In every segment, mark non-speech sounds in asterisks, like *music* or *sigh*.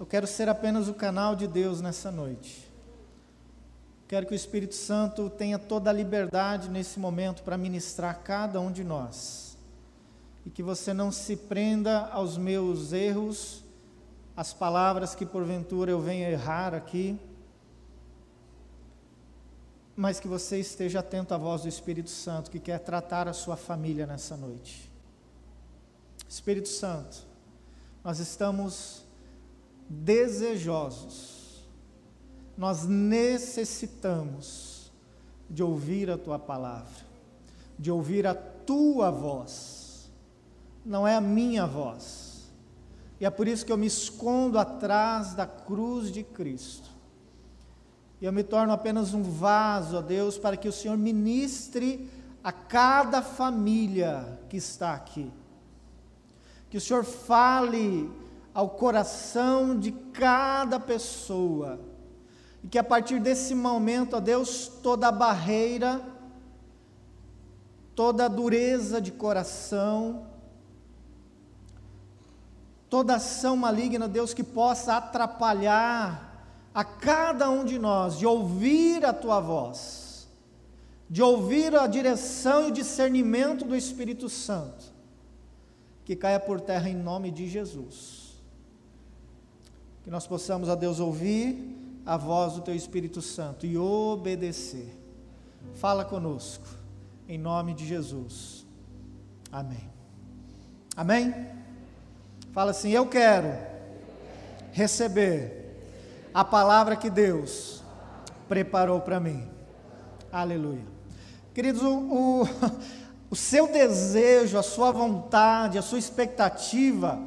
Eu quero ser apenas o canal de Deus nessa noite. Quero que o Espírito Santo tenha toda a liberdade nesse momento para ministrar a cada um de nós. E que você não se prenda aos meus erros, às palavras que porventura eu venha errar aqui, mas que você esteja atento à voz do Espírito Santo que quer tratar a sua família nessa noite. Espírito Santo, nós estamos desejosos nós necessitamos de ouvir a tua palavra, de ouvir a tua voz, não é a minha voz. E é por isso que eu me escondo atrás da cruz de Cristo. E eu me torno apenas um vaso, ó Deus, para que o Senhor ministre a cada família que está aqui. Que o Senhor fale ao coração de cada pessoa e que a partir desse momento, ó Deus, toda barreira, toda dureza de coração, toda ação maligna, Deus, que possa atrapalhar a cada um de nós de ouvir a tua voz, de ouvir a direção e o discernimento do Espírito Santo, que caia por terra em nome de Jesus. Que nós possamos, a Deus, ouvir a voz do Teu Espírito Santo e obedecer. Fala conosco, em nome de Jesus. Amém. Amém? Fala assim: Eu quero receber a palavra que Deus preparou para mim. Aleluia. Queridos, o, o, *laughs* o seu desejo, a sua vontade, a sua expectativa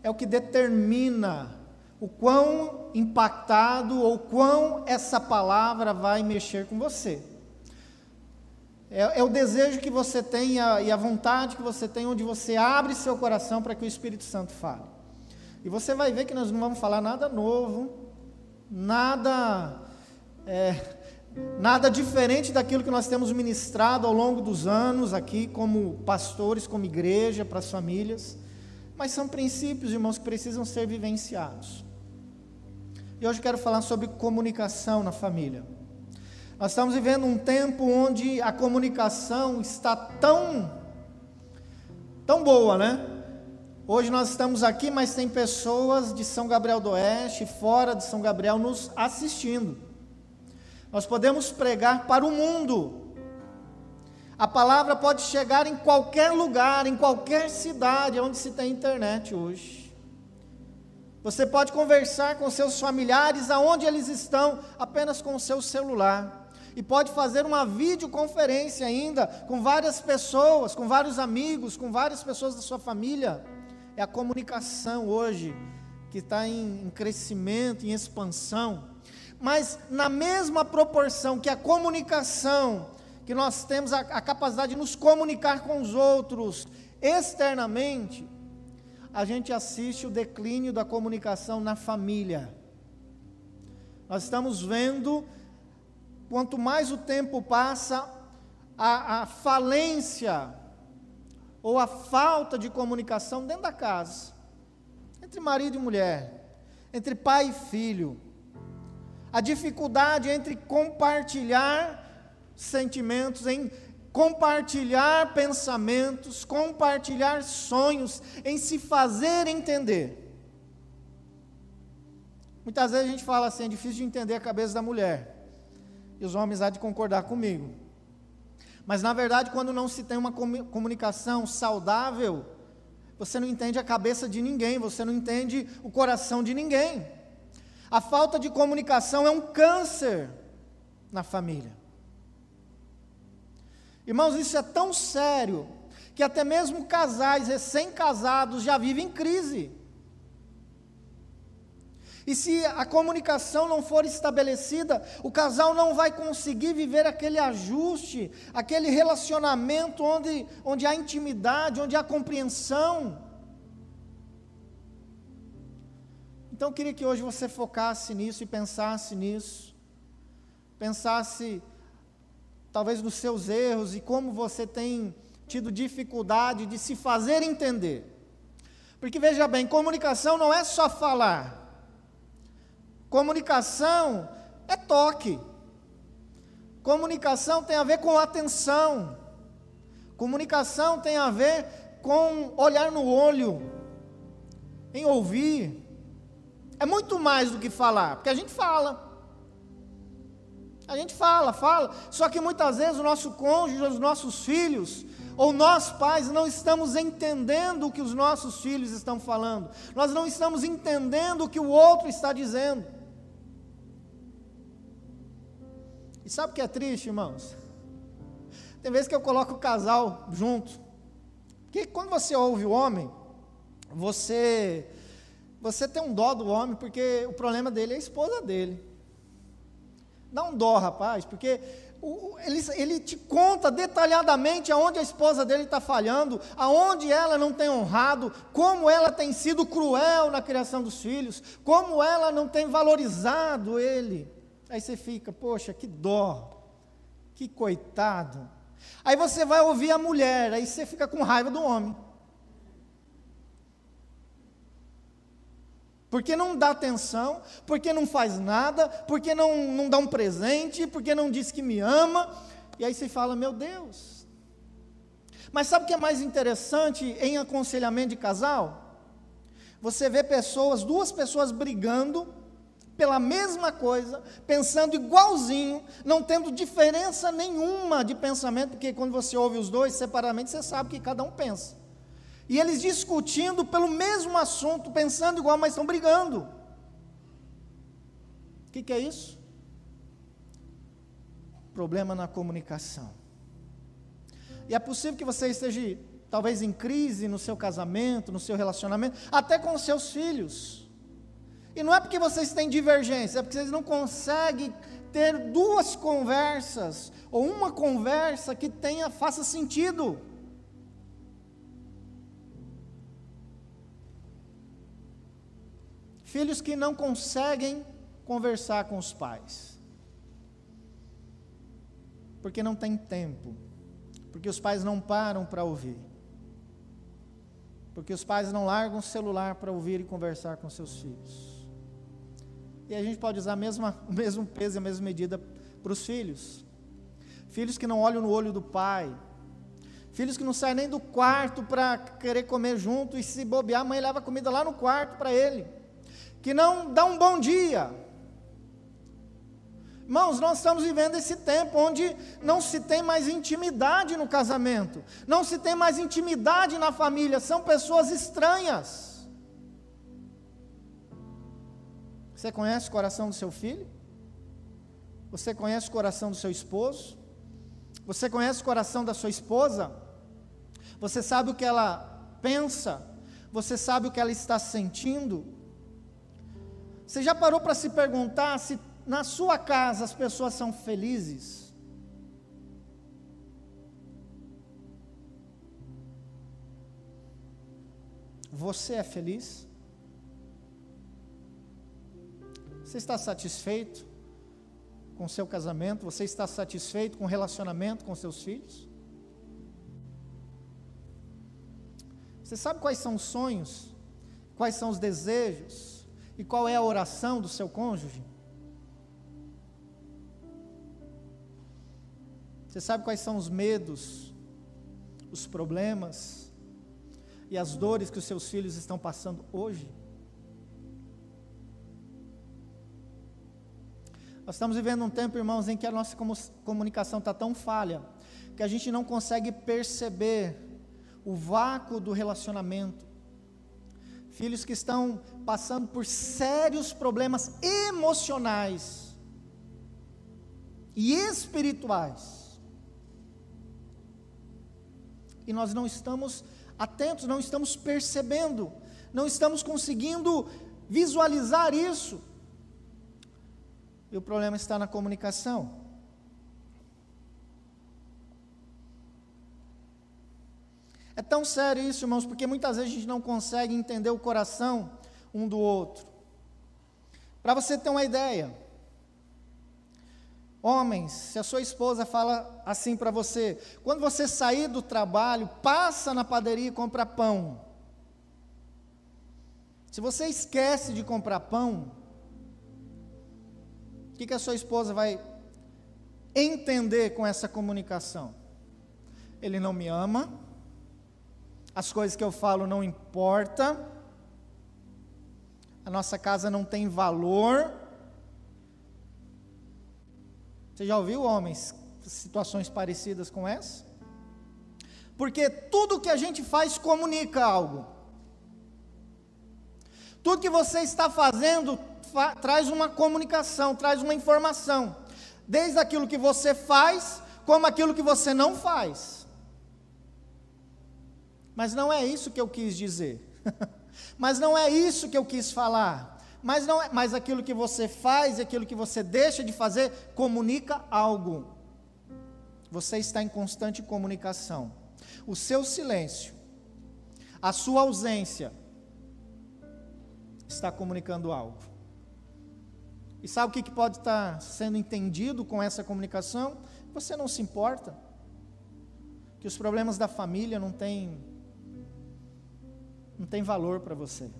é o que determina o quão impactado ou quão essa palavra vai mexer com você. É, é, o desejo que você tem e a vontade que você tem, onde você abre seu coração para que o Espírito Santo fale. E você vai ver que nós não vamos falar nada novo, nada, é, nada diferente daquilo que nós temos ministrado ao longo dos anos aqui, como pastores, como igreja, para as famílias. Mas são princípios, irmãos, que precisam ser vivenciados. E hoje quero falar sobre comunicação na família. Nós estamos vivendo um tempo onde a comunicação está tão tão boa, né? Hoje nós estamos aqui, mas tem pessoas de São Gabriel do Oeste, fora de São Gabriel, nos assistindo. Nós podemos pregar para o mundo. A palavra pode chegar em qualquer lugar, em qualquer cidade onde se tem internet hoje. Você pode conversar com seus familiares aonde eles estão, apenas com o seu celular. E pode fazer uma videoconferência ainda com várias pessoas, com vários amigos, com várias pessoas da sua família. É a comunicação hoje que está em, em crescimento, em expansão. Mas na mesma proporção que a comunicação, que nós temos a, a capacidade de nos comunicar com os outros externamente, a gente assiste o declínio da comunicação na família. Nós estamos vendo, quanto mais o tempo passa, a, a falência ou a falta de comunicação dentro da casa, entre marido e mulher, entre pai e filho, a dificuldade entre compartilhar sentimentos, em compartilhar pensamentos, compartilhar sonhos, em se fazer entender. Muitas vezes a gente fala assim, é difícil de entender a cabeça da mulher. E os homens há de concordar comigo. Mas na verdade, quando não se tem uma comunicação saudável, você não entende a cabeça de ninguém, você não entende o coração de ninguém. A falta de comunicação é um câncer na família. Irmãos, isso é tão sério que até mesmo casais recém-casados já vivem crise. E se a comunicação não for estabelecida, o casal não vai conseguir viver aquele ajuste, aquele relacionamento onde, onde há intimidade, onde há compreensão. Então eu queria que hoje você focasse nisso e pensasse nisso. Pensasse talvez nos seus erros e como você tem tido dificuldade de se fazer entender. Porque veja bem, comunicação não é só falar. Comunicação é toque. Comunicação tem a ver com atenção. Comunicação tem a ver com olhar no olho, em ouvir. É muito mais do que falar, porque a gente fala. A gente fala, fala, só que muitas vezes o nosso cônjuge, os nossos filhos, ou nós pais não estamos entendendo o que os nossos filhos estão falando, nós não estamos entendendo o que o outro está dizendo. E sabe o que é triste, irmãos? Tem vezes que eu coloco o casal junto, porque quando você ouve o homem, você você tem um dó do homem, porque o problema dele é a esposa dele. Dá um dó, rapaz, porque ele, ele te conta detalhadamente aonde a esposa dele está falhando, aonde ela não tem honrado, como ela tem sido cruel na criação dos filhos, como ela não tem valorizado ele. Aí você fica, poxa, que dó, que coitado. Aí você vai ouvir a mulher, aí você fica com raiva do homem. Porque não dá atenção, porque não faz nada, porque não, não dá um presente, porque não diz que me ama. E aí você fala, meu Deus. Mas sabe o que é mais interessante em aconselhamento de casal? Você vê pessoas, duas pessoas brigando pela mesma coisa, pensando igualzinho, não tendo diferença nenhuma de pensamento, porque quando você ouve os dois separadamente, você sabe que cada um pensa. E eles discutindo pelo mesmo assunto, pensando igual, mas estão brigando. O que, que é isso? Problema na comunicação. E é possível que você esteja, talvez, em crise no seu casamento, no seu relacionamento, até com os seus filhos. E não é porque vocês têm divergência, é porque vocês não conseguem ter duas conversas, ou uma conversa que tenha, faça sentido. Filhos que não conseguem conversar com os pais. Porque não tem tempo. Porque os pais não param para ouvir. Porque os pais não largam o celular para ouvir e conversar com seus filhos. E a gente pode usar mesma, o mesmo peso e a mesma medida para os filhos. Filhos que não olham no olho do pai. Filhos que não saem nem do quarto para querer comer junto e se bobear, a mãe leva comida lá no quarto para ele que não dá um bom dia. Irmãos, nós estamos vivendo esse tempo onde não se tem mais intimidade no casamento, não se tem mais intimidade na família, são pessoas estranhas. Você conhece o coração do seu filho? Você conhece o coração do seu esposo? Você conhece o coração da sua esposa? Você sabe o que ela pensa? Você sabe o que ela está sentindo? Você já parou para se perguntar se na sua casa as pessoas são felizes? Você é feliz? Você está satisfeito com seu casamento? Você está satisfeito com o relacionamento com seus filhos? Você sabe quais são os sonhos? Quais são os desejos? E qual é a oração do seu cônjuge? Você sabe quais são os medos, os problemas e as dores que os seus filhos estão passando hoje? Nós estamos vivendo um tempo, irmãos, em que a nossa comunicação está tão falha que a gente não consegue perceber o vácuo do relacionamento filhos que estão passando por sérios problemas emocionais e espirituais. E nós não estamos atentos, não estamos percebendo, não estamos conseguindo visualizar isso. E o problema está na comunicação. É tão sério isso, irmãos, porque muitas vezes a gente não consegue entender o coração um do outro. Para você ter uma ideia, homens, se a sua esposa fala assim para você, quando você sair do trabalho, passa na padaria e compra pão. Se você esquece de comprar pão, que, que a sua esposa vai entender com essa comunicação? Ele não me ama, as coisas que eu falo não importa, a nossa casa não tem valor. Você já ouviu homens situações parecidas com essa? Porque tudo que a gente faz comunica algo. Tudo que você está fazendo fa traz uma comunicação, traz uma informação. Desde aquilo que você faz, como aquilo que você não faz. Mas não é isso que eu quis dizer. *laughs* mas não é isso que eu quis falar. Mas, não é, mas aquilo que você faz e aquilo que você deixa de fazer comunica algo. Você está em constante comunicação. O seu silêncio, a sua ausência, está comunicando algo. E sabe o que pode estar sendo entendido com essa comunicação? Você não se importa. Que os problemas da família não têm não tem valor para você.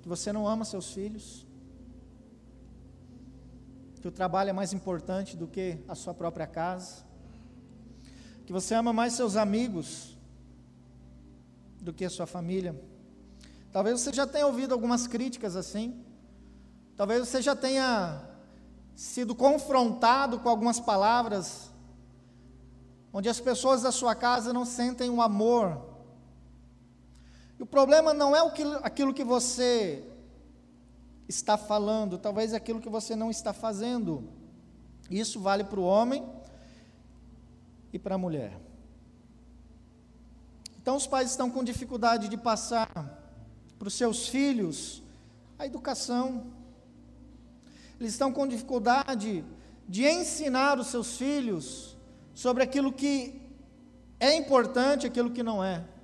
Que você não ama seus filhos. Que o trabalho é mais importante do que a sua própria casa. Que você ama mais seus amigos do que a sua família. Talvez você já tenha ouvido algumas críticas assim. Talvez você já tenha sido confrontado com algumas palavras onde as pessoas da sua casa não sentem o amor e o problema não é aquilo que você está falando, talvez é aquilo que você não está fazendo. Isso vale para o homem e para a mulher. Então, os pais estão com dificuldade de passar para os seus filhos a educação. Eles estão com dificuldade de ensinar os seus filhos sobre aquilo que é importante, aquilo que não é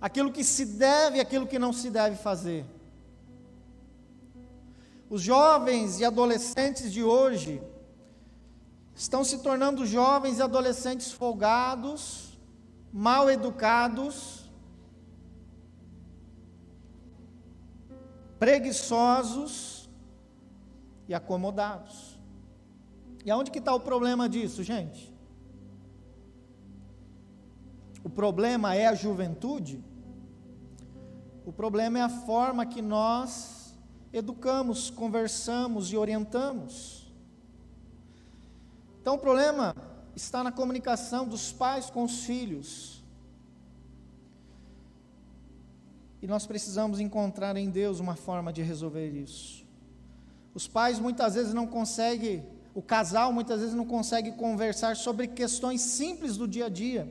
aquilo que se deve e aquilo que não se deve fazer. Os jovens e adolescentes de hoje estão se tornando jovens e adolescentes folgados, mal educados, preguiçosos e acomodados. E aonde que está o problema disso, gente? O problema é a juventude? O problema é a forma que nós educamos, conversamos e orientamos. Então o problema está na comunicação dos pais com os filhos. E nós precisamos encontrar em Deus uma forma de resolver isso. Os pais muitas vezes não conseguem, o casal muitas vezes não consegue conversar sobre questões simples do dia a dia.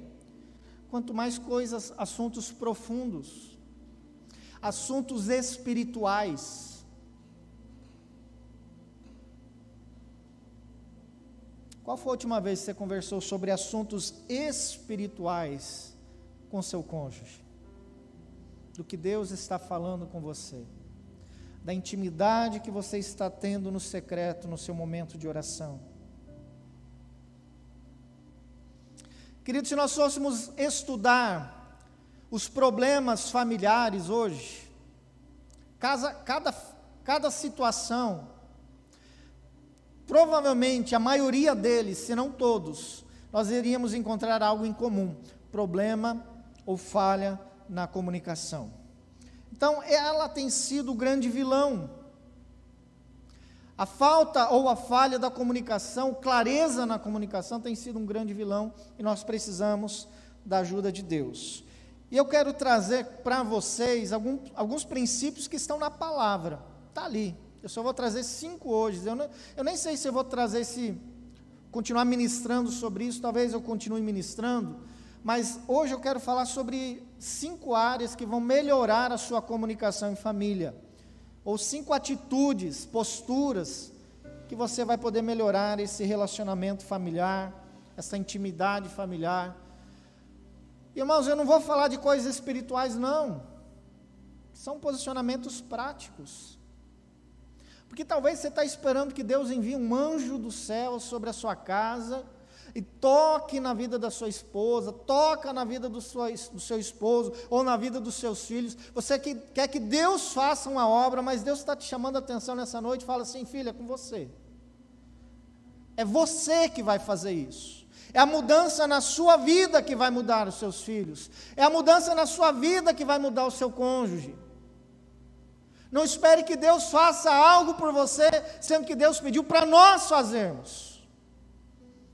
Quanto mais coisas, assuntos profundos assuntos espirituais. Qual foi a última vez que você conversou sobre assuntos espirituais com seu cônjuge? Do que Deus está falando com você? Da intimidade que você está tendo no secreto, no seu momento de oração? Queridos, se nós fôssemos estudar os problemas familiares hoje, cada, cada, cada situação, provavelmente a maioria deles, se não todos, nós iríamos encontrar algo em comum: problema ou falha na comunicação. Então, ela tem sido o grande vilão. A falta ou a falha da comunicação, clareza na comunicação, tem sido um grande vilão e nós precisamos da ajuda de Deus. E eu quero trazer para vocês algum, alguns princípios que estão na palavra. Está ali. Eu só vou trazer cinco hoje. Eu, não, eu nem sei se eu vou trazer esse. continuar ministrando sobre isso, talvez eu continue ministrando. Mas hoje eu quero falar sobre cinco áreas que vão melhorar a sua comunicação em família. Ou cinco atitudes, posturas, que você vai poder melhorar esse relacionamento familiar, essa intimidade familiar Irmãos, eu não vou falar de coisas espirituais, não. São posicionamentos práticos. Porque talvez você está esperando que Deus envie um anjo do céu sobre a sua casa e toque na vida da sua esposa, toca na vida do, do seu esposo ou na vida dos seus filhos. Você que, quer que Deus faça uma obra, mas Deus está te chamando a atenção nessa noite e fala assim: filha, é com você. É você que vai fazer isso. É a mudança na sua vida que vai mudar os seus filhos. É a mudança na sua vida que vai mudar o seu cônjuge. Não espere que Deus faça algo por você, sendo que Deus pediu para nós fazermos.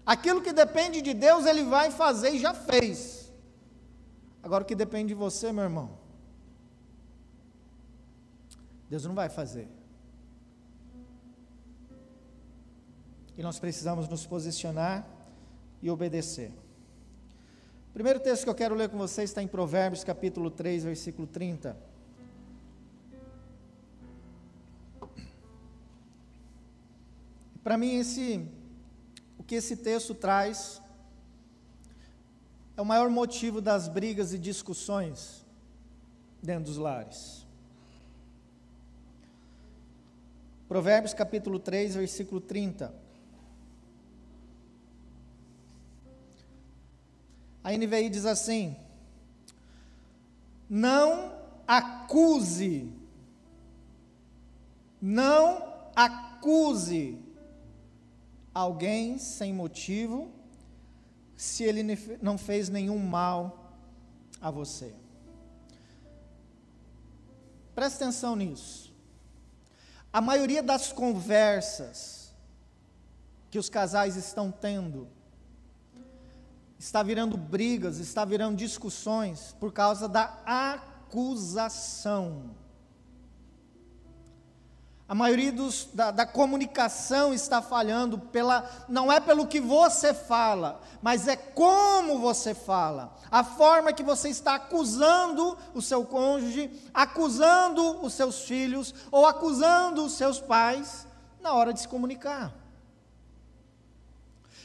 Aquilo que depende de Deus, Ele vai fazer e já fez. Agora o que depende de você, meu irmão, Deus não vai fazer. E nós precisamos nos posicionar e obedecer. O primeiro texto que eu quero ler com vocês está em Provérbios capítulo 3, versículo 30. Para mim, esse, o que esse texto traz é o maior motivo das brigas e discussões dentro dos lares. Provérbios capítulo 3, versículo 30. A NVI diz assim: Não acuse, não acuse alguém sem motivo, se ele não fez nenhum mal a você. Presta atenção nisso. A maioria das conversas que os casais estão tendo está virando brigas, está virando discussões por causa da acusação. A maioria dos, da, da, comunicação está falhando pela, não é pelo que você fala, mas é como você fala. A forma que você está acusando o seu cônjuge, acusando os seus filhos ou acusando os seus pais na hora de se comunicar.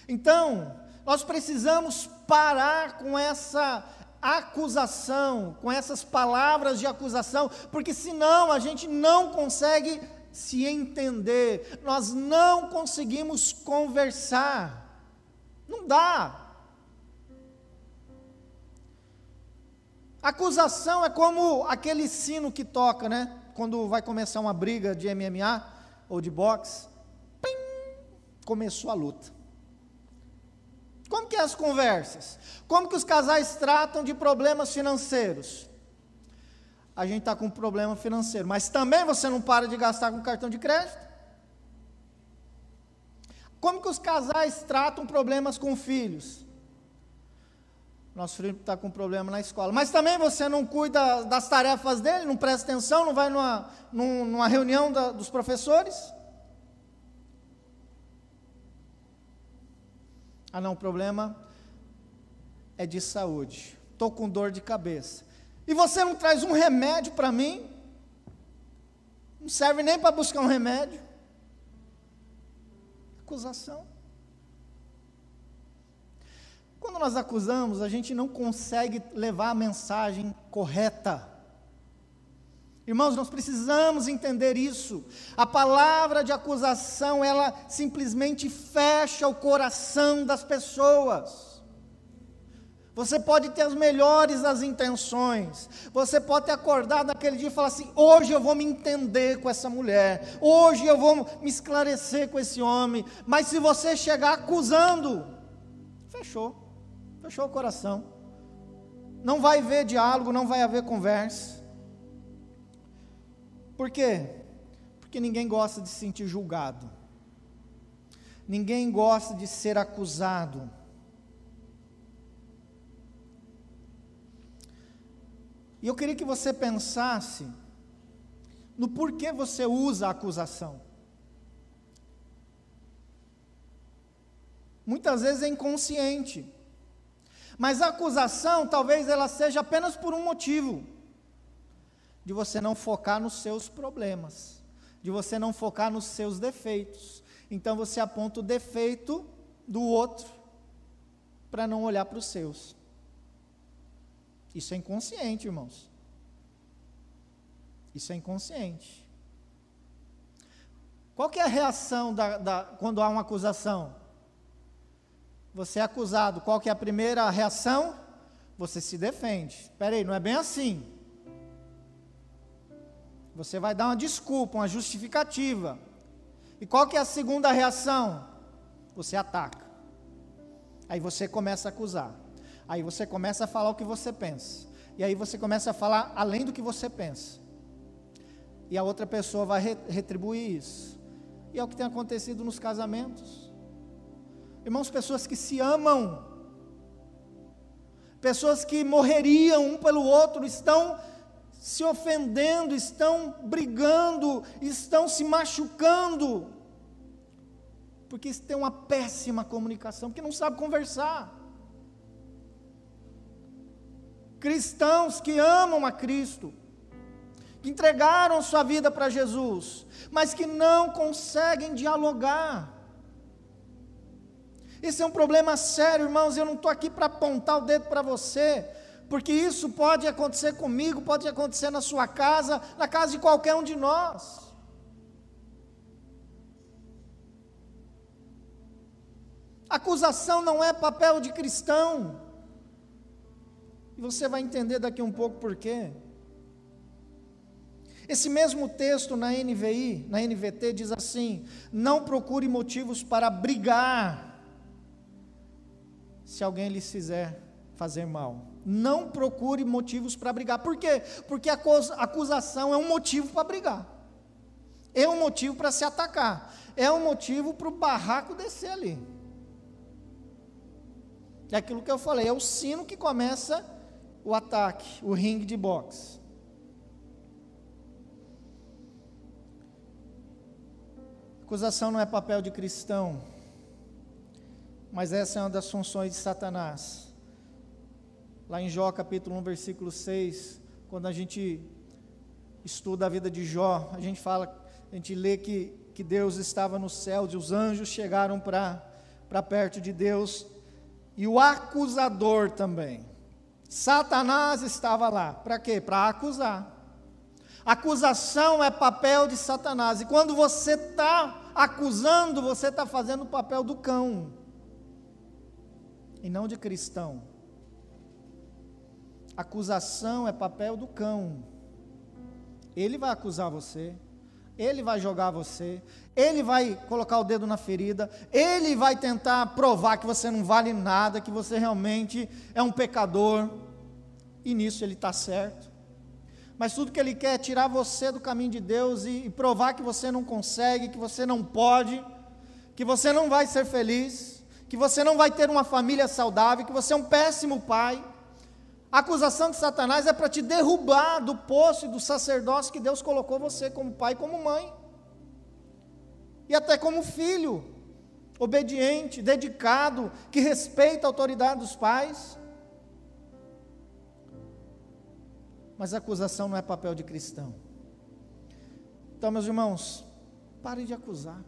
Então, nós precisamos parar com essa acusação, com essas palavras de acusação, porque senão a gente não consegue se entender, nós não conseguimos conversar. Não dá. Acusação é como aquele sino que toca, né? Quando vai começar uma briga de MMA ou de boxe. Pim, começou a luta. Como que é as conversas? Como que os casais tratam de problemas financeiros? a gente está com um problema financeiro. Mas também você não para de gastar com cartão de crédito. Como que os casais tratam problemas com filhos? Nosso filho está com problema na escola. Mas também você não cuida das tarefas dele, não presta atenção, não vai numa, numa reunião da, dos professores? Ah, não, o problema é de saúde. Estou com dor de cabeça e você não traz um remédio para mim, não serve nem para buscar um remédio. Acusação. Quando nós acusamos, a gente não consegue levar a mensagem correta. Irmãos, nós precisamos entender isso. A palavra de acusação, ela simplesmente fecha o coração das pessoas. Você pode ter as melhores das intenções. Você pode ter acordado naquele dia e falar assim: hoje eu vou me entender com essa mulher. Hoje eu vou me esclarecer com esse homem. Mas se você chegar acusando, fechou. Fechou o coração. Não vai haver diálogo, não vai haver conversa. Por quê? Porque ninguém gosta de se sentir julgado. Ninguém gosta de ser acusado. E eu queria que você pensasse no porquê você usa a acusação. Muitas vezes é inconsciente. Mas a acusação, talvez ela seja apenas por um motivo: de você não focar nos seus problemas, de você não focar nos seus defeitos. Então você aponta o defeito do outro para não olhar para os seus. Isso é inconsciente, irmãos. Isso é inconsciente. Qual que é a reação da, da, quando há uma acusação? Você é acusado, qual que é a primeira reação? Você se defende. Espera aí, não é bem assim. Você vai dar uma desculpa, uma justificativa. E qual que é a segunda reação? você ataca. Aí você começa a acusar. Aí você começa a falar o que você pensa. E aí você começa a falar além do que você pensa. E a outra pessoa vai retribuir isso. E é o que tem acontecido nos casamentos. Irmãos, pessoas que se amam, pessoas que morreriam um pelo outro, estão se ofendendo, estão brigando, estão se machucando, porque tem uma péssima comunicação, porque não sabe conversar. Cristãos que amam a Cristo, que entregaram sua vida para Jesus, mas que não conseguem dialogar. Esse é um problema sério, irmãos. Eu não estou aqui para apontar o dedo para você, porque isso pode acontecer comigo, pode acontecer na sua casa, na casa de qualquer um de nós. Acusação não é papel de cristão. E você vai entender daqui um pouco por quê. Esse mesmo texto na NVI, na NVT, diz assim: Não procure motivos para brigar se alguém lhes fizer fazer mal. Não procure motivos para brigar. Por quê? Porque a acusação é um motivo para brigar. É um motivo para se atacar. É um motivo para o barraco descer ali. É aquilo que eu falei, é o sino que começa o ataque, o ringue de boxe. Acusação não é papel de cristão, mas essa é uma das funções de Satanás. Lá em Jó capítulo 1, versículo 6, quando a gente estuda a vida de Jó, a gente fala, a gente lê que, que Deus estava no céu, e os anjos chegaram para perto de Deus, e o acusador também. Satanás estava lá. Para quê? Para acusar. Acusação é papel de Satanás. E quando você está acusando, você está fazendo o papel do cão. E não de cristão. Acusação é papel do cão. Ele vai acusar você. Ele vai jogar você, ele vai colocar o dedo na ferida, ele vai tentar provar que você não vale nada, que você realmente é um pecador, e nisso ele está certo. Mas tudo que ele quer é tirar você do caminho de Deus e, e provar que você não consegue, que você não pode, que você não vai ser feliz, que você não vai ter uma família saudável, que você é um péssimo pai. A acusação de Satanás é para te derrubar do poço e do sacerdócio que Deus colocou você como pai como mãe. E até como filho, obediente, dedicado, que respeita a autoridade dos pais. Mas a acusação não é papel de cristão. Então, meus irmãos, pare de acusar.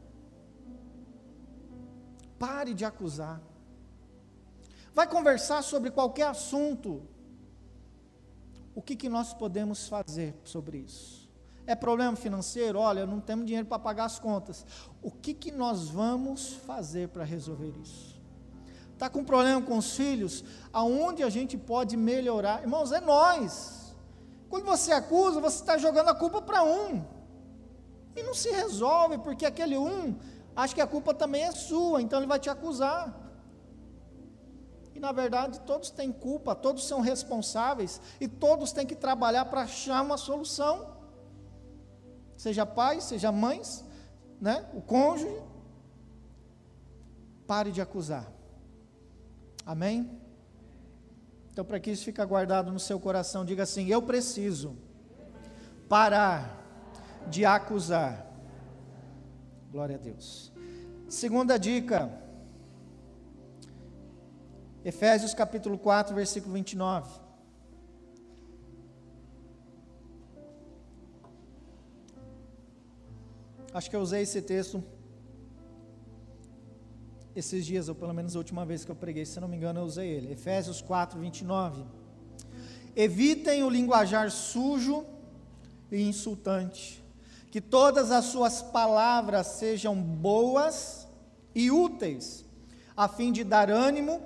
Pare de acusar. Vai conversar sobre qualquer assunto o que, que nós podemos fazer sobre isso? É problema financeiro? Olha, não temos dinheiro para pagar as contas. O que, que nós vamos fazer para resolver isso? Está com problema com os filhos? Aonde a gente pode melhorar? Irmãos, é nós. Quando você acusa, você está jogando a culpa para um. E não se resolve, porque aquele um acha que a culpa também é sua, então ele vai te acusar. Na verdade todos têm culpa, todos são responsáveis e todos têm que trabalhar para achar uma solução. Seja pais, seja mães, né? o cônjuge. Pare de acusar. Amém? Então, para que isso fique guardado no seu coração, diga assim: Eu preciso parar de acusar. Glória a Deus. Segunda dica Efésios capítulo 4, versículo 29. Acho que eu usei esse texto esses dias, ou pelo menos a última vez que eu preguei, se não me engano, eu usei ele. Efésios 4, 29. Evitem o linguajar sujo e insultante, que todas as suas palavras sejam boas e úteis, a fim de dar ânimo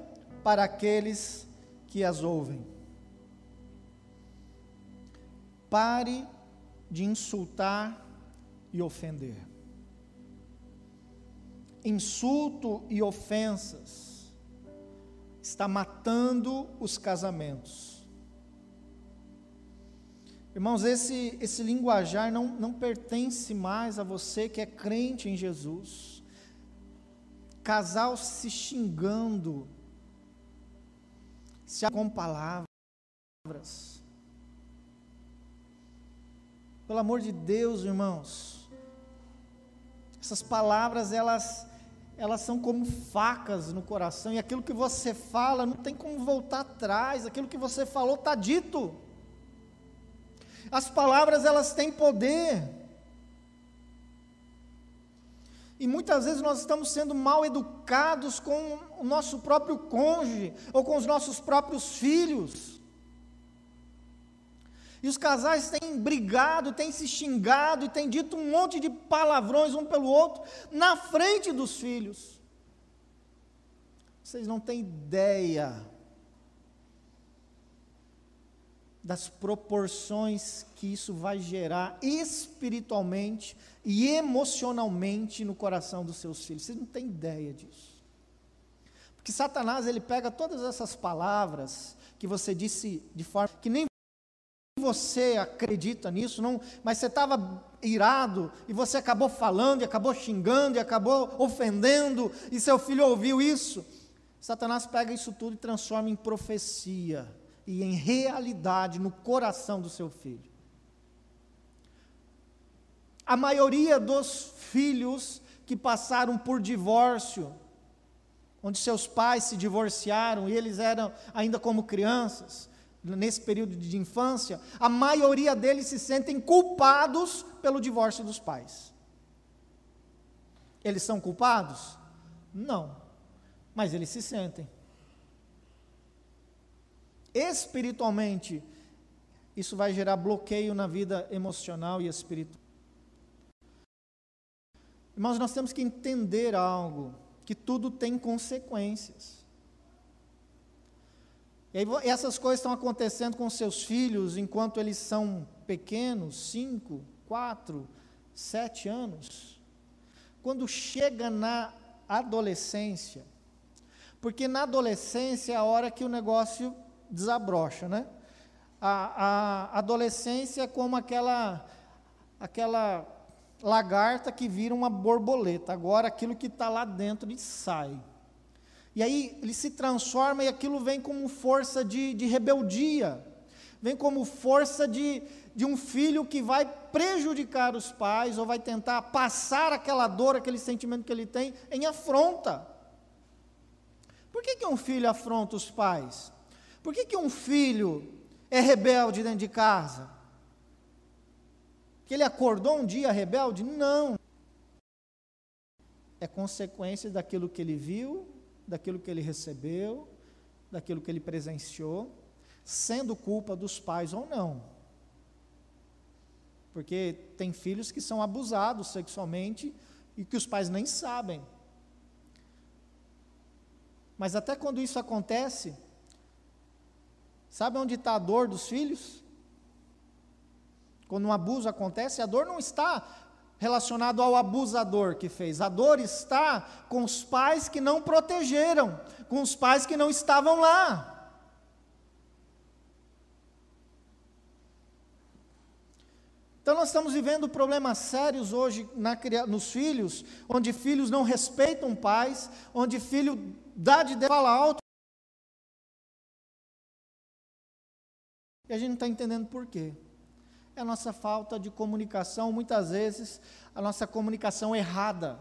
para aqueles que as ouvem. Pare de insultar e ofender. insulto e ofensas está matando os casamentos. Irmãos, esse, esse linguajar não, não pertence mais a você que é crente em Jesus. Casal se xingando, se com palavras. Pelo amor de Deus, irmãos, essas palavras elas elas são como facas no coração e aquilo que você fala não tem como voltar atrás, aquilo que você falou está dito. As palavras elas têm poder. E muitas vezes nós estamos sendo mal educados com o nosso próprio cônjuge ou com os nossos próprios filhos. E os casais têm brigado, têm se xingado e têm dito um monte de palavrões um pelo outro na frente dos filhos. Vocês não têm ideia das proporções que isso vai gerar espiritualmente e emocionalmente no coração dos seus filhos. Vocês não têm ideia disso. Porque Satanás, ele pega todas essas palavras que você disse de forma que nem você acredita nisso, não, mas você estava irado e você acabou falando, e acabou xingando, e acabou ofendendo, e seu filho ouviu isso. Satanás pega isso tudo e transforma em profecia e em realidade no coração do seu filho. A maioria dos filhos que passaram por divórcio, onde seus pais se divorciaram e eles eram ainda como crianças, nesse período de infância, a maioria deles se sentem culpados pelo divórcio dos pais. Eles são culpados? Não, mas eles se sentem. Espiritualmente, isso vai gerar bloqueio na vida emocional e espiritual. Irmãos, nós temos que entender algo, que tudo tem consequências. E aí, essas coisas estão acontecendo com seus filhos enquanto eles são pequenos, cinco, quatro, sete anos. Quando chega na adolescência, porque na adolescência é a hora que o negócio desabrocha, né? A, a adolescência é como aquela, aquela lagarta que vira uma borboleta. Agora aquilo que está lá dentro sai. E aí ele se transforma e aquilo vem como força de, de rebeldia, vem como força de, de um filho que vai prejudicar os pais ou vai tentar passar aquela dor, aquele sentimento que ele tem em afronta. Por que, que um filho afronta os pais? Por que, que um filho é rebelde dentro de casa? Que ele acordou um dia rebelde? Não. É consequência daquilo que ele viu daquilo que ele recebeu, daquilo que ele presenciou, sendo culpa dos pais ou não. Porque tem filhos que são abusados sexualmente e que os pais nem sabem. Mas até quando isso acontece, sabe onde está a dor dos filhos? Quando um abuso acontece, a dor não está relacionado ao abusador que fez. A dor está com os pais que não protegeram, com os pais que não estavam lá. Então, nós estamos vivendo problemas sérios hoje na, nos filhos, onde filhos não respeitam pais, onde filho dá de fala alto. E a gente não está entendendo por quê é a nossa falta de comunicação, muitas vezes a nossa comunicação errada.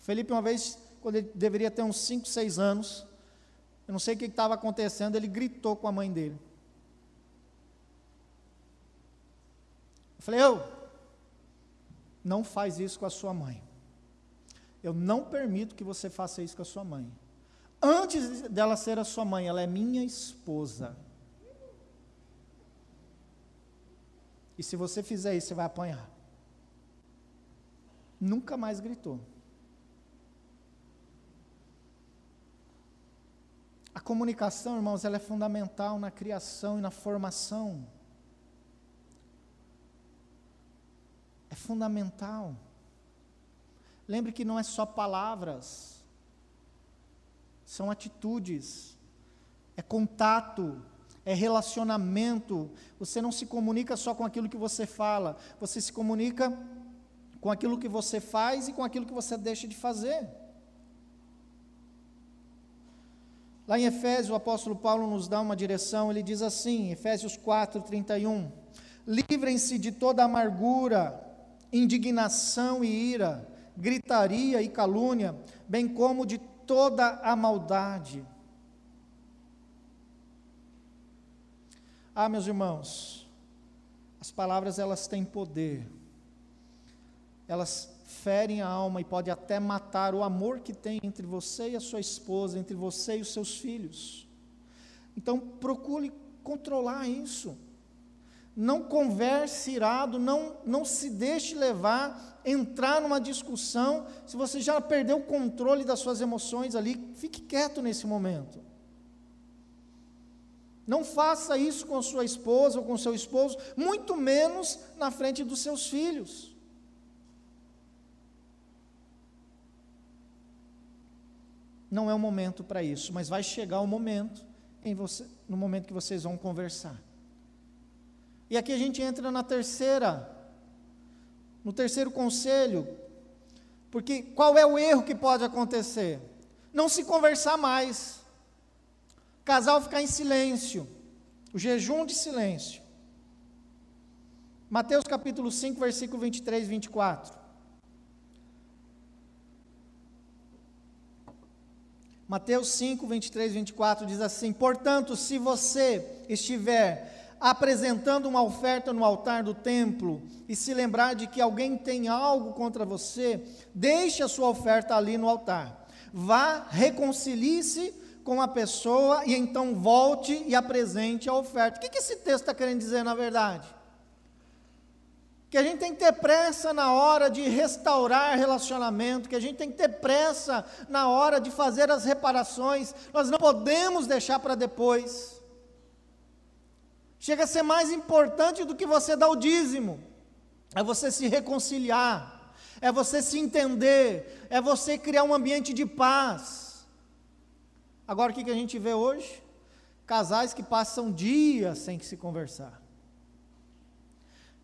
Felipe, uma vez, quando ele deveria ter uns 5, 6 anos, eu não sei o que estava acontecendo, ele gritou com a mãe dele. Eu falei, eu, não faz isso com a sua mãe. Eu não permito que você faça isso com a sua mãe. Antes dela ser a sua mãe, ela é minha esposa. E se você fizer isso, você vai apanhar. Nunca mais gritou. A comunicação, irmãos, ela é fundamental na criação e na formação. É fundamental. lembre que não é só palavras, são atitudes, é contato, é relacionamento. Você não se comunica só com aquilo que você fala, você se comunica com aquilo que você faz e com aquilo que você deixa de fazer. Lá em Efésios, o apóstolo Paulo nos dá uma direção, ele diz assim, Efésios 4, 31. Livrem-se de toda amargura, indignação e ira, gritaria e calúnia, bem como de toda a maldade. Ah, meus irmãos, as palavras elas têm poder. Elas ferem a alma e pode até matar o amor que tem entre você e a sua esposa, entre você e os seus filhos. Então, procure controlar isso. Não converse irado, não, não se deixe levar, entrar numa discussão. Se você já perdeu o controle das suas emoções ali, fique quieto nesse momento. Não faça isso com sua esposa ou com seu esposo, muito menos na frente dos seus filhos. não é o momento para isso, mas vai chegar o momento você, no momento que vocês vão conversar. E aqui a gente entra na terceira, no terceiro conselho, porque qual é o erro que pode acontecer? Não se conversar mais. Casal ficar em silêncio. O jejum de silêncio. Mateus capítulo 5, versículo 23 e 24. Mateus 5, 23, 24 diz assim: Portanto, se você estiver apresentando uma oferta no altar do templo e se lembrar de que alguém tem algo contra você, deixe a sua oferta ali no altar. Vá, reconcilie-se com a pessoa e então volte e apresente a oferta. O que, que esse texto está querendo dizer na verdade? que a gente tem que ter pressa na hora de restaurar relacionamento, que a gente tem que ter pressa na hora de fazer as reparações, nós não podemos deixar para depois. Chega a ser mais importante do que você dar o dízimo, é você se reconciliar, é você se entender, é você criar um ambiente de paz. Agora o que a gente vê hoje? Casais que passam dias sem se conversar.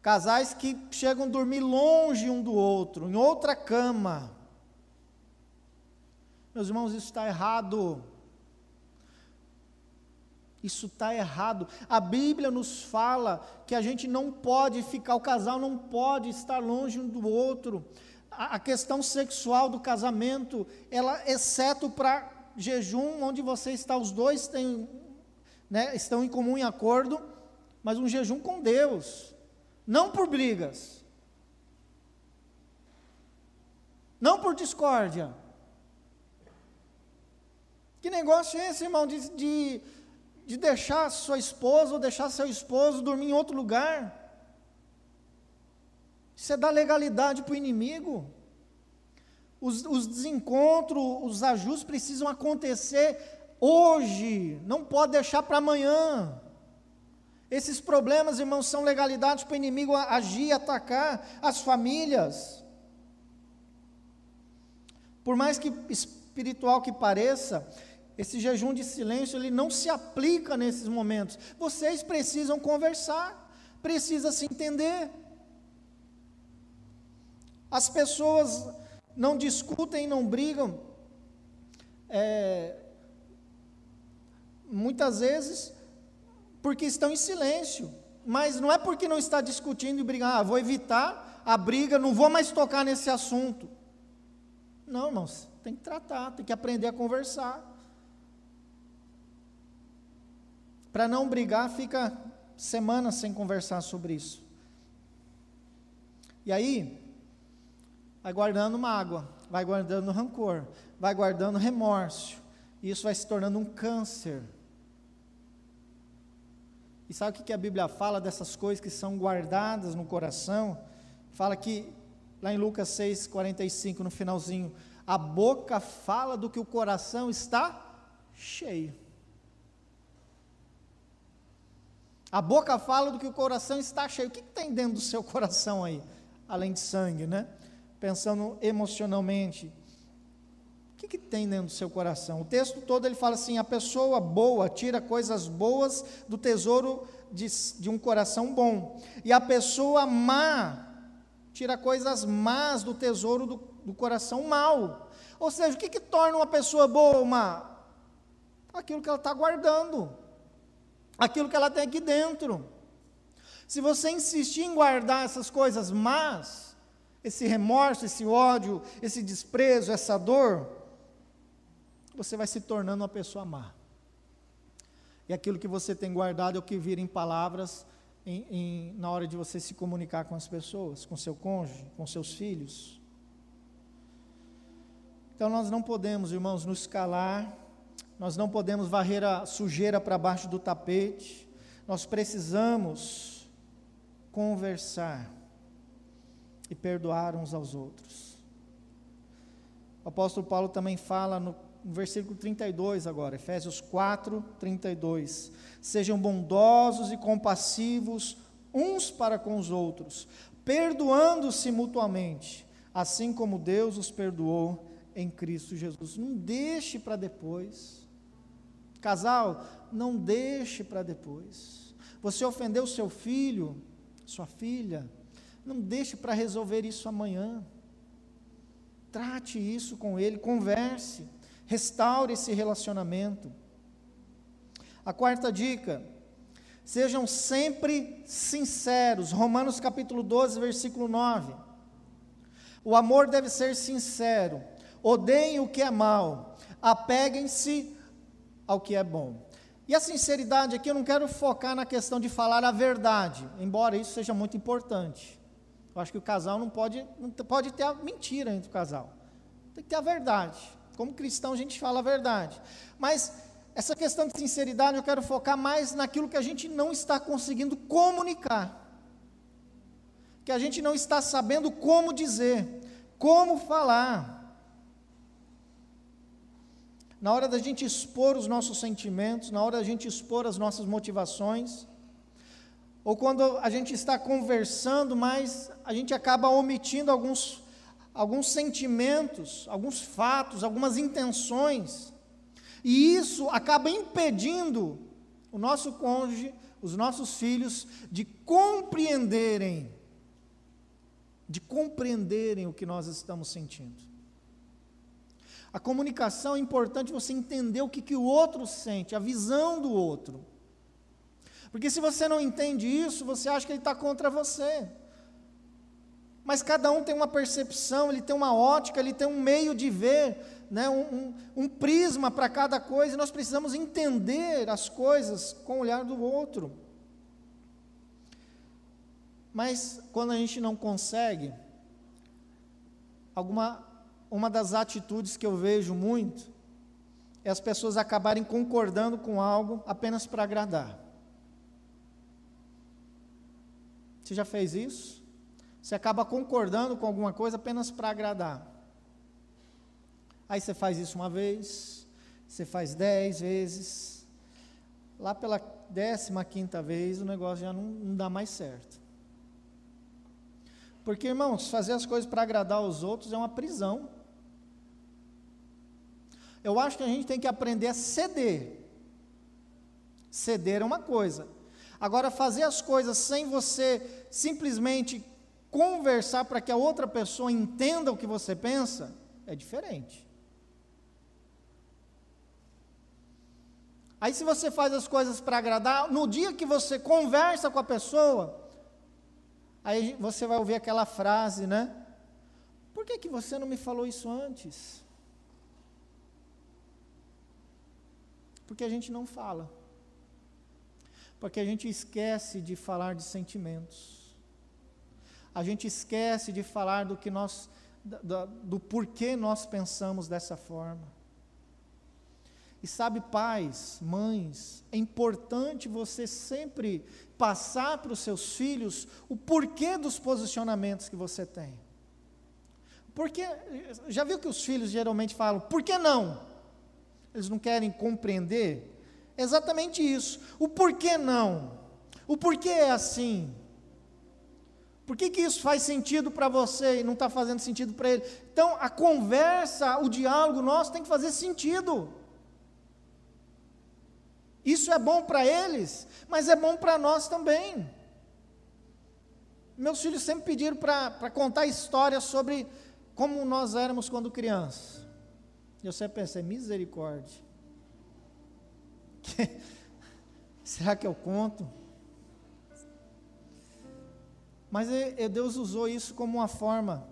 Casais que chegam a dormir longe um do outro, em outra cama. Meus irmãos, isso está errado. Isso está errado. A Bíblia nos fala que a gente não pode ficar, o casal não pode estar longe um do outro. A, a questão sexual do casamento, ela, exceto para jejum, onde você está, os dois têm, né, estão em comum em acordo, mas um jejum com Deus não por brigas, não por discórdia. Que negócio é esse, irmão, de, de, de deixar sua esposa ou deixar seu esposo dormir em outro lugar? Isso é dar legalidade para o inimigo. Os, os desencontros, os ajustes precisam acontecer hoje, não pode deixar para amanhã. Esses problemas, irmãos, são legalidades para o inimigo agir, atacar as famílias. Por mais que espiritual que pareça, esse jejum de silêncio ele não se aplica nesses momentos. Vocês precisam conversar, precisa se entender. As pessoas não discutem, não brigam. É, muitas vezes porque estão em silêncio. Mas não é porque não está discutindo e brigando, ah, vou evitar a briga, não vou mais tocar nesse assunto. Não, irmãos, tem que tratar, tem que aprender a conversar. Para não brigar, fica semanas sem conversar sobre isso. E aí, vai guardando mágoa, vai guardando rancor, vai guardando remorso. E isso vai se tornando um câncer e sabe o que a Bíblia fala dessas coisas que são guardadas no coração? Fala que, lá em Lucas 6, 45, no finalzinho, a boca fala do que o coração está cheio. A boca fala do que o coração está cheio. O que, que tem dentro do seu coração aí? Além de sangue, né? Pensando emocionalmente, o que, que, tem dentro do seu coração? O texto todo ele fala assim: a pessoa boa tira coisas boas do tesouro de, de um coração bom, e a pessoa má tira coisas más do tesouro do, do coração mau. Ou seja, o que, que torna uma pessoa boa ou má? Aquilo que ela está guardando, aquilo que ela tem aqui dentro. Se você insistir em guardar essas coisas más, esse remorso, esse ódio, esse desprezo, essa dor, você vai se tornando uma pessoa má. E aquilo que você tem guardado é o que vira em palavras em, em, na hora de você se comunicar com as pessoas, com seu cônjuge, com seus filhos. Então nós não podemos, irmãos, nos calar, nós não podemos varrer a sujeira para baixo do tapete, nós precisamos conversar e perdoar uns aos outros. O apóstolo Paulo também fala no versículo 32 agora, Efésios 4, 32. Sejam bondosos e compassivos uns para com os outros, perdoando-se mutuamente, assim como Deus os perdoou em Cristo Jesus. Não deixe para depois. Casal, não deixe para depois. Você ofendeu seu filho, sua filha, não deixe para resolver isso amanhã. Trate isso com ele, converse. Restaure esse relacionamento. A quarta dica: sejam sempre sinceros. Romanos capítulo 12, versículo 9. O amor deve ser sincero. Odeiem o que é mal. Apeguem-se ao que é bom. E a sinceridade aqui eu não quero focar na questão de falar a verdade, embora isso seja muito importante. Eu acho que o casal não pode, não pode ter a mentira entre o casal. Tem que ter a verdade. Como cristão, a gente fala a verdade. Mas essa questão de sinceridade, eu quero focar mais naquilo que a gente não está conseguindo comunicar. Que a gente não está sabendo como dizer, como falar. Na hora da gente expor os nossos sentimentos, na hora da gente expor as nossas motivações, ou quando a gente está conversando, mas a gente acaba omitindo alguns alguns sentimentos, alguns fatos, algumas intenções, e isso acaba impedindo o nosso cônjuge, os nossos filhos, de compreenderem, de compreenderem o que nós estamos sentindo. A comunicação é importante você entender o que, que o outro sente, a visão do outro. Porque se você não entende isso, você acha que ele está contra você mas cada um tem uma percepção, ele tem uma ótica, ele tem um meio de ver, né, um, um, um prisma para cada coisa, e nós precisamos entender as coisas com o olhar do outro. Mas quando a gente não consegue, alguma uma das atitudes que eu vejo muito é as pessoas acabarem concordando com algo apenas para agradar. Você já fez isso? Você acaba concordando com alguma coisa apenas para agradar. Aí você faz isso uma vez, você faz dez vezes. Lá pela décima quinta vez o negócio já não, não dá mais certo. Porque, irmãos, fazer as coisas para agradar os outros é uma prisão. Eu acho que a gente tem que aprender a ceder. Ceder é uma coisa. Agora, fazer as coisas sem você simplesmente conversar para que a outra pessoa entenda o que você pensa, é diferente. Aí, se você faz as coisas para agradar, no dia que você conversa com a pessoa, aí você vai ouvir aquela frase, né? Por que, que você não me falou isso antes? Porque a gente não fala. Porque a gente esquece de falar de sentimentos a gente esquece de falar do que nós, do, do porquê nós pensamos dessa forma. E sabe, pais, mães, é importante você sempre passar para os seus filhos o porquê dos posicionamentos que você tem. Porque, já viu que os filhos geralmente falam, por que não? Eles não querem compreender? Exatamente isso. O porquê não? O porquê é assim? Por que, que isso faz sentido para você e não está fazendo sentido para ele? Então, a conversa, o diálogo nosso tem que fazer sentido. Isso é bom para eles, mas é bom para nós também. Meus filhos sempre pediram para contar histórias sobre como nós éramos quando crianças. Eu sempre pensei, misericórdia. *laughs* será que eu conto? Mas Deus usou isso como uma forma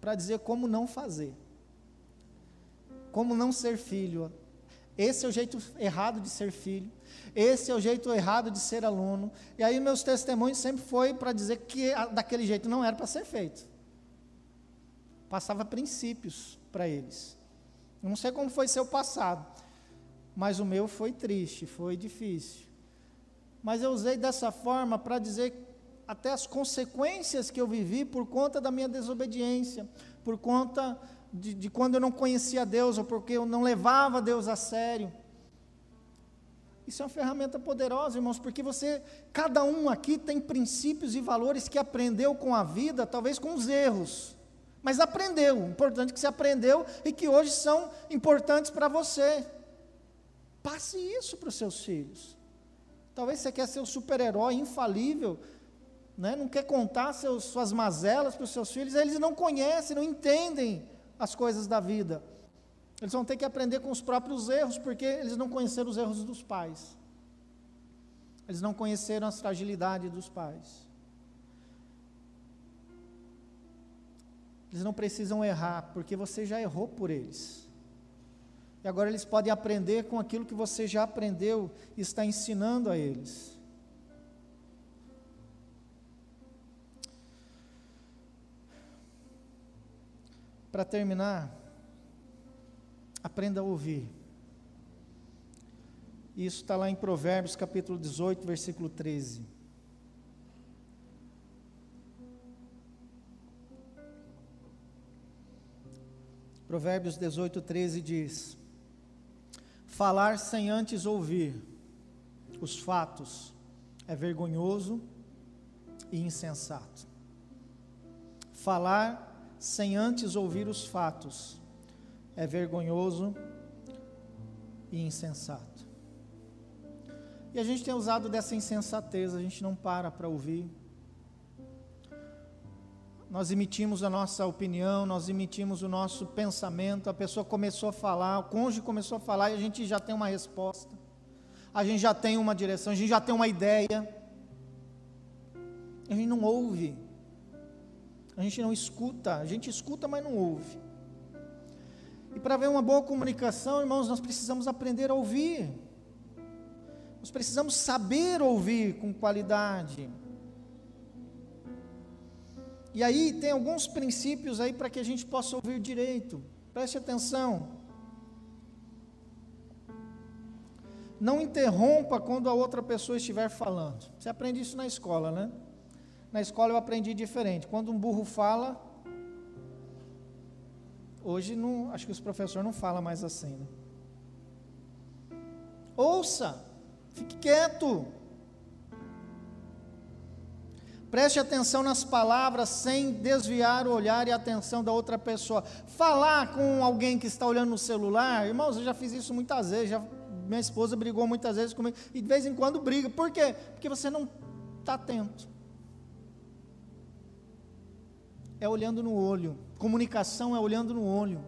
para dizer como não fazer. Como não ser filho. Esse é o jeito errado de ser filho. Esse é o jeito errado de ser aluno. E aí meus testemunhos sempre foi para dizer que daquele jeito não era para ser feito. Passava princípios para eles. Não sei como foi seu passado, mas o meu foi triste, foi difícil. Mas eu usei dessa forma para dizer até as consequências que eu vivi por conta da minha desobediência, por conta de, de quando eu não conhecia Deus, ou porque eu não levava Deus a sério. Isso é uma ferramenta poderosa, irmãos, porque você, cada um aqui tem princípios e valores que aprendeu com a vida, talvez com os erros, mas aprendeu. Importante que você aprendeu e que hoje são importantes para você. Passe isso para os seus filhos. Talvez você quer ser o super-herói infalível, né? não quer contar seus, suas mazelas para os seus filhos, eles não conhecem, não entendem as coisas da vida. Eles vão ter que aprender com os próprios erros, porque eles não conheceram os erros dos pais. Eles não conheceram as fragilidades dos pais. Eles não precisam errar, porque você já errou por eles. E agora eles podem aprender com aquilo que você já aprendeu e está ensinando a eles. Para terminar, aprenda a ouvir. Isso está lá em Provérbios capítulo 18, versículo 13. Provérbios 18, 13 diz: Falar sem antes ouvir os fatos é vergonhoso e insensato. Falar sem antes ouvir os fatos é vergonhoso e insensato. E a gente tem usado dessa insensatez, a gente não para para ouvir. Nós emitimos a nossa opinião, nós emitimos o nosso pensamento, a pessoa começou a falar, o cônjuge começou a falar e a gente já tem uma resposta, a gente já tem uma direção, a gente já tem uma ideia, a gente não ouve, a gente não escuta, a gente escuta, mas não ouve. E para ver uma boa comunicação, irmãos, nós precisamos aprender a ouvir. Nós precisamos saber ouvir com qualidade. E aí tem alguns princípios aí para que a gente possa ouvir direito. Preste atenção. Não interrompa quando a outra pessoa estiver falando. Você aprende isso na escola, né? Na escola eu aprendi diferente. Quando um burro fala, Hoje não, acho que os professores não falam mais assim. Né? Ouça, fique quieto. Preste atenção nas palavras sem desviar o olhar e a atenção da outra pessoa. Falar com alguém que está olhando no celular, irmãos, eu já fiz isso muitas vezes. Já, minha esposa brigou muitas vezes comigo e de vez em quando briga. Por quê? Porque você não está atento. É olhando no olho. Comunicação é olhando no olho.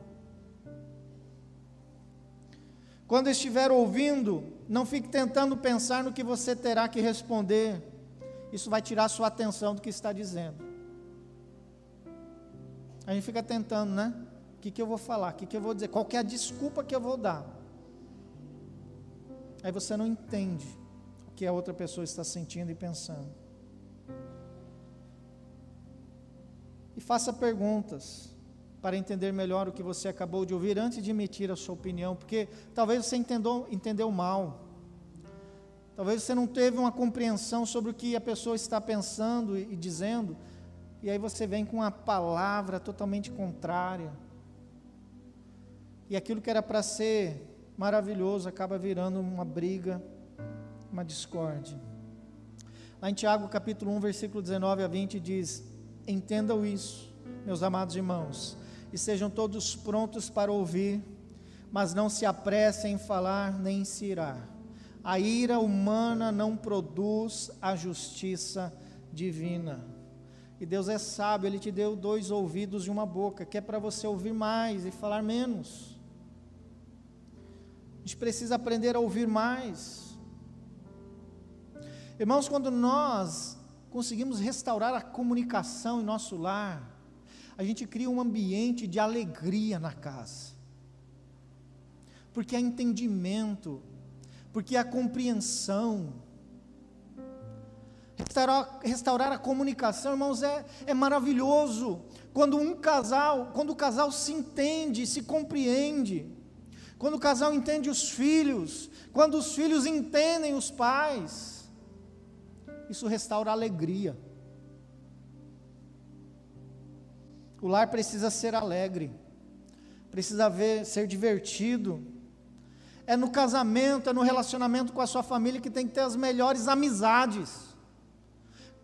Quando estiver ouvindo, não fique tentando pensar no que você terá que responder. Isso vai tirar sua atenção do que está dizendo. A gente fica tentando, né? O que, que eu vou falar? O que, que eu vou dizer? Qual é a desculpa que eu vou dar? Aí você não entende o que a outra pessoa está sentindo e pensando. e faça perguntas para entender melhor o que você acabou de ouvir antes de emitir a sua opinião, porque talvez você entendeu, entendeu mal. Talvez você não teve uma compreensão sobre o que a pessoa está pensando e, e dizendo, e aí você vem com uma palavra totalmente contrária. E aquilo que era para ser maravilhoso acaba virando uma briga, uma discórdia. Lá em Tiago capítulo 1, versículo 19 a 20 diz: Entendam isso, meus amados irmãos, e sejam todos prontos para ouvir, mas não se apressem em falar nem em se irar. A ira humana não produz a justiça divina. E Deus é sábio, Ele te deu dois ouvidos e uma boca, que é para você ouvir mais e falar menos. A gente precisa aprender a ouvir mais. Irmãos, quando nós conseguimos restaurar a comunicação em nosso lar, a gente cria um ambiente de alegria na casa. Porque há entendimento, porque há compreensão. Restaurar, restaurar a comunicação, irmãos, é, é maravilhoso. Quando um casal, quando o casal se entende, se compreende, quando o casal entende os filhos, quando os filhos entendem os pais, isso restaura a alegria. O lar precisa ser alegre, precisa ver, ser divertido. É no casamento, é no relacionamento com a sua família que tem que ter as melhores amizades.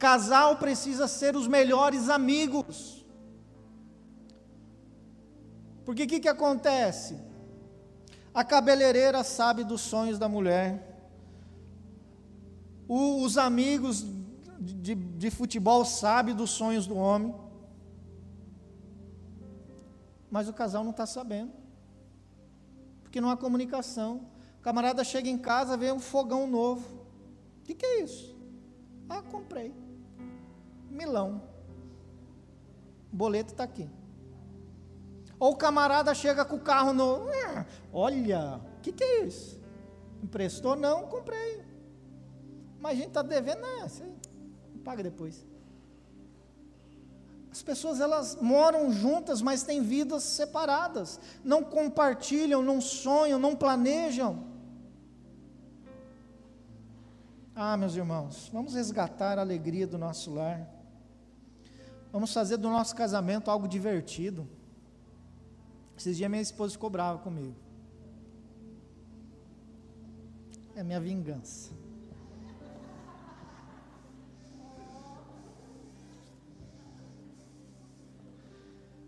Casal precisa ser os melhores amigos. Porque o que, que acontece? A cabeleireira sabe dos sonhos da mulher. O, os amigos de, de futebol sabem dos sonhos do homem mas o casal não está sabendo, porque não há comunicação. O camarada chega em casa, vê um fogão novo. O que, que é isso? Ah, comprei. Milão. O boleto está aqui. Ou o camarada chega com o carro novo. Ah, olha, o que, que é isso? Emprestou? Não, comprei. Mas a gente está devendo, não, você paga depois. As pessoas elas moram juntas, mas têm vidas separadas, não compartilham, não sonham, não planejam. Ah, meus irmãos, vamos resgatar a alegria do nosso lar. Vamos fazer do nosso casamento algo divertido. Esses dias minha esposa ficou brava comigo. É minha vingança.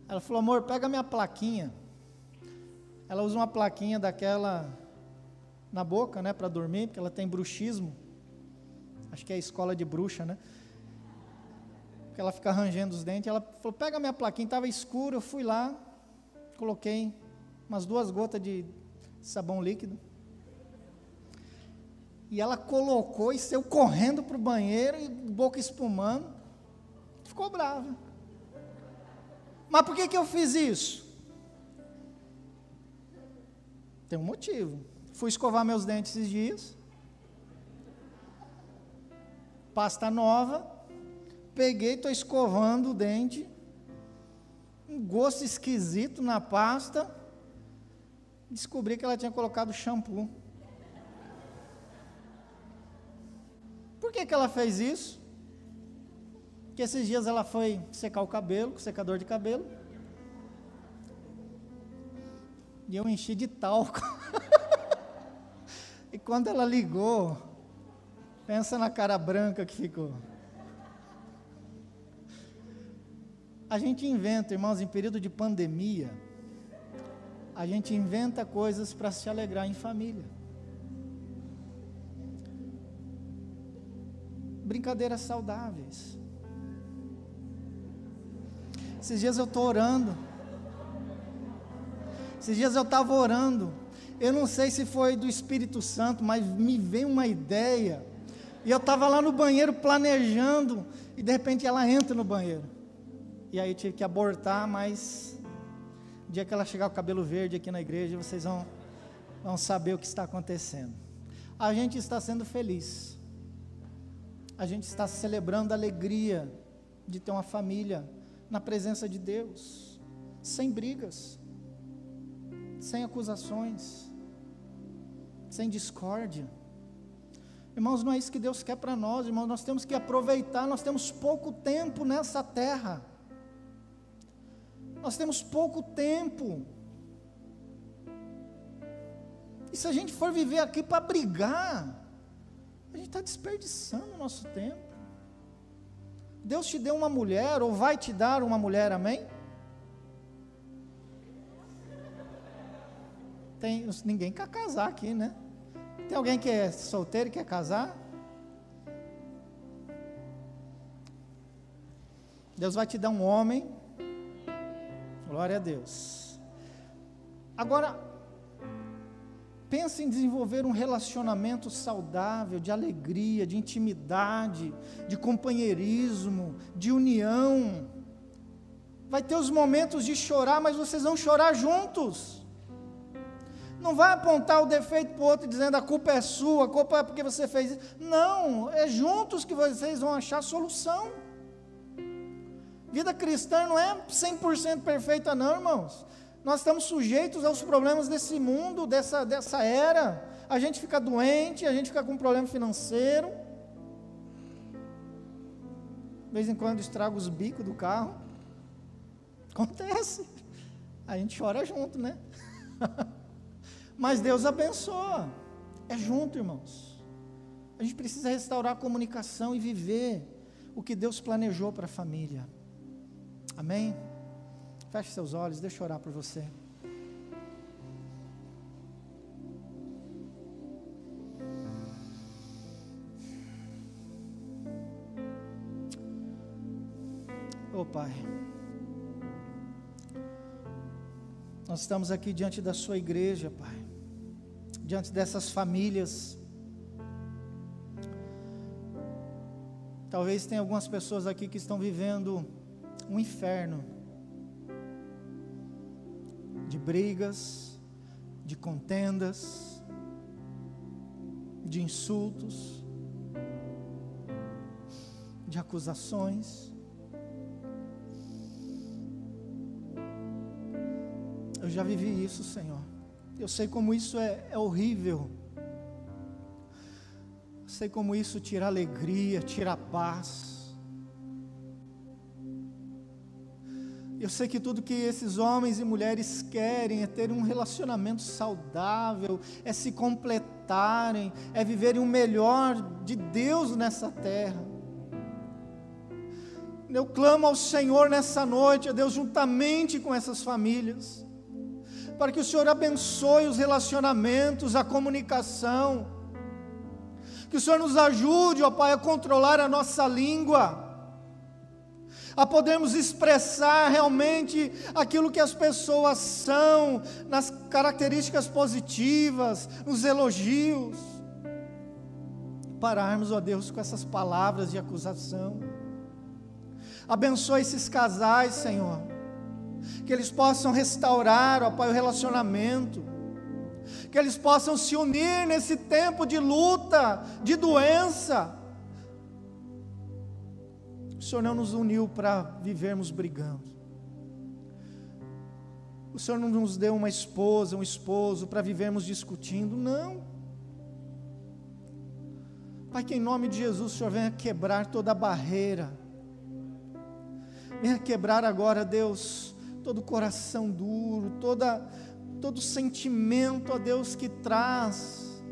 Ela falou: amor, pega minha plaquinha. Ela usa uma plaquinha daquela na boca, né, para dormir, porque ela tem bruxismo. Acho que é escola de bruxa, né? Porque ela fica arranjando os dentes. Ela falou: pega minha plaquinha. Estava escuro, eu fui lá, coloquei umas duas gotas de sabão líquido. E ela colocou e saiu correndo para o banheiro, e boca espumando. Ficou brava. Mas por que, que eu fiz isso? Tem um motivo. Fui escovar meus dentes esses dias. Pasta nova. Peguei, estou escovando o dente. Um gosto esquisito na pasta. Descobri que ela tinha colocado shampoo. Por que, que ela fez isso? Que esses dias ela foi secar o cabelo, com secador de cabelo. E eu enchi de talco. *laughs* e quando ela ligou, pensa na cara branca que ficou. A gente inventa, irmãos, em período de pandemia, a gente inventa coisas para se alegrar em família. Brincadeiras saudáveis. Esses dias eu estou orando. Esses dias eu estava orando. Eu não sei se foi do Espírito Santo, mas me veio uma ideia. E eu estava lá no banheiro planejando. E de repente ela entra no banheiro. E aí eu tive que abortar, mas. O dia que ela chegar com o cabelo verde aqui na igreja, vocês vão, vão saber o que está acontecendo. A gente está sendo feliz. A gente está celebrando a alegria de ter uma família na presença de Deus, sem brigas, sem acusações, sem discórdia. Irmãos, não é isso que Deus quer para nós, irmãos, nós temos que aproveitar, nós temos pouco tempo nessa terra. Nós temos pouco tempo. E se a gente for viver aqui para brigar, a gente está desperdiçando o nosso tempo. Deus te deu uma mulher, ou vai te dar uma mulher, amém? Tem, ninguém quer casar aqui, né? Tem alguém que é solteiro e quer casar? Deus vai te dar um homem. Glória a Deus. Agora, pense em desenvolver um relacionamento saudável, de alegria, de intimidade, de companheirismo, de união. Vai ter os momentos de chorar, mas vocês vão chorar juntos. Não vai apontar o defeito para o outro dizendo a culpa é sua, a culpa é porque você fez isso. Não, é juntos que vocês vão achar solução. Vida cristã não é 100% perfeita, não, irmãos. Nós estamos sujeitos aos problemas desse mundo, dessa, dessa era. A gente fica doente, a gente fica com problema financeiro. De vez em quando estraga os bicos do carro. Acontece. A gente chora junto, né? *laughs* Mas Deus abençoa. É junto, irmãos. A gente precisa restaurar a comunicação e viver o que Deus planejou para a família. Amém? Feche seus olhos, deixa eu orar por você. Oh, Pai, nós estamos aqui diante da Sua igreja, Pai, diante dessas famílias. Talvez tenha algumas pessoas aqui que estão vivendo um inferno brigas, de contendas, de insultos, de acusações. Eu já vivi isso, Senhor. Eu sei como isso é, é horrível. Sei como isso tira alegria, tira paz. Eu sei que tudo que esses homens e mulheres querem é ter um relacionamento saudável, é se completarem, é viverem o melhor de Deus nessa terra. Eu clamo ao Senhor nessa noite, a Deus, juntamente com essas famílias, para que o Senhor abençoe os relacionamentos, a comunicação, que o Senhor nos ajude, ó Pai, a controlar a nossa língua a podermos expressar realmente aquilo que as pessoas são, nas características positivas, nos elogios. Pararmos, ó Deus, com essas palavras de acusação. Abençoa esses casais, Senhor, que eles possam restaurar, ó Pai, o relacionamento que eles possam se unir nesse tempo de luta, de doença, Senhor não nos uniu para vivermos brigando. O Senhor não nos deu uma esposa, um esposo para vivermos discutindo, não. Pai, que em nome de Jesus o Senhor venha quebrar toda a barreira. Venha quebrar agora, Deus, todo coração duro, toda, todo sentimento, ó Deus, que traz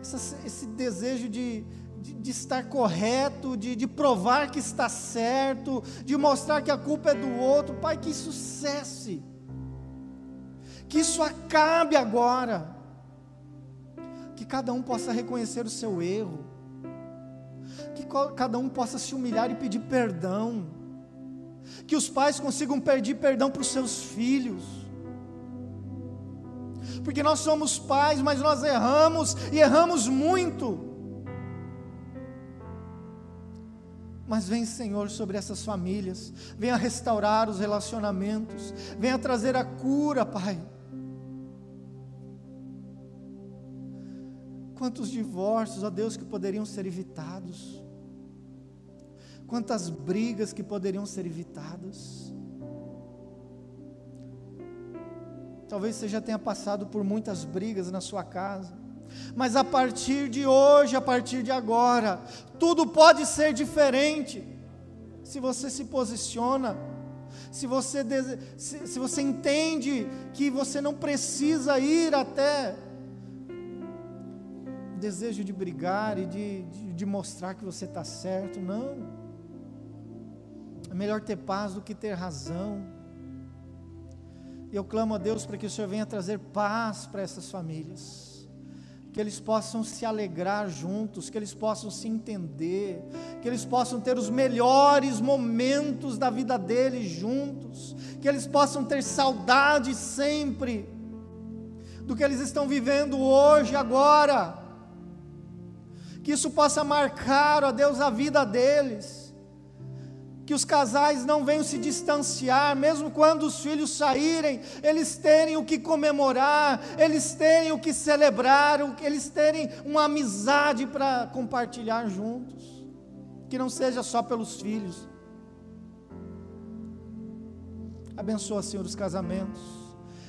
essa, esse desejo de, de, de estar correto, de, de provar que está certo, de mostrar que a culpa é do outro. Pai, que isso cesse, que isso acabe agora, que cada um possa reconhecer o seu erro, que cada um possa se humilhar e pedir perdão, que os pais consigam pedir perdão para os seus filhos. Porque nós somos pais, mas nós erramos e erramos muito. Mas vem, Senhor, sobre essas famílias, venha restaurar os relacionamentos, venha trazer a cura, Pai. Quantos divórcios, ó Deus, que poderiam ser evitados, quantas brigas que poderiam ser evitadas. Talvez você já tenha passado por muitas brigas na sua casa, mas a partir de hoje, a partir de agora, tudo pode ser diferente. Se você se posiciona, se você, se, se você entende que você não precisa ir até desejo de brigar e de, de, de mostrar que você está certo, não. É melhor ter paz do que ter razão. E eu clamo a Deus para que o Senhor venha trazer paz para essas famílias que eles possam se alegrar juntos, que eles possam se entender, que eles possam ter os melhores momentos da vida deles juntos, que eles possam ter saudade sempre do que eles estão vivendo hoje, agora, que isso possa marcar, ó Deus, a vida deles que os casais não venham se distanciar, mesmo quando os filhos saírem, eles terem o que comemorar, eles terem o que celebrar, eles terem uma amizade para compartilhar juntos, que não seja só pelos filhos. Abençoa, Senhor, os casamentos,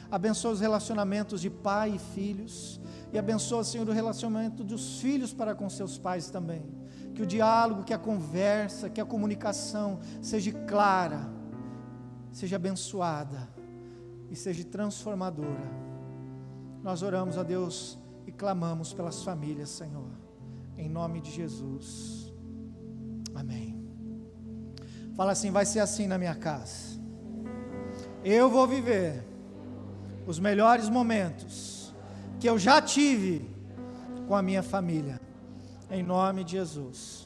abençoa os relacionamentos de pai e filhos, e abençoa, Senhor, o relacionamento dos filhos para com seus pais também que o diálogo, que a conversa, que a comunicação seja clara, seja abençoada e seja transformadora. Nós oramos a Deus e clamamos pelas famílias, Senhor, em nome de Jesus. Amém. Fala assim: vai ser assim na minha casa. Eu vou viver os melhores momentos que eu já tive com a minha família em nome de Jesus.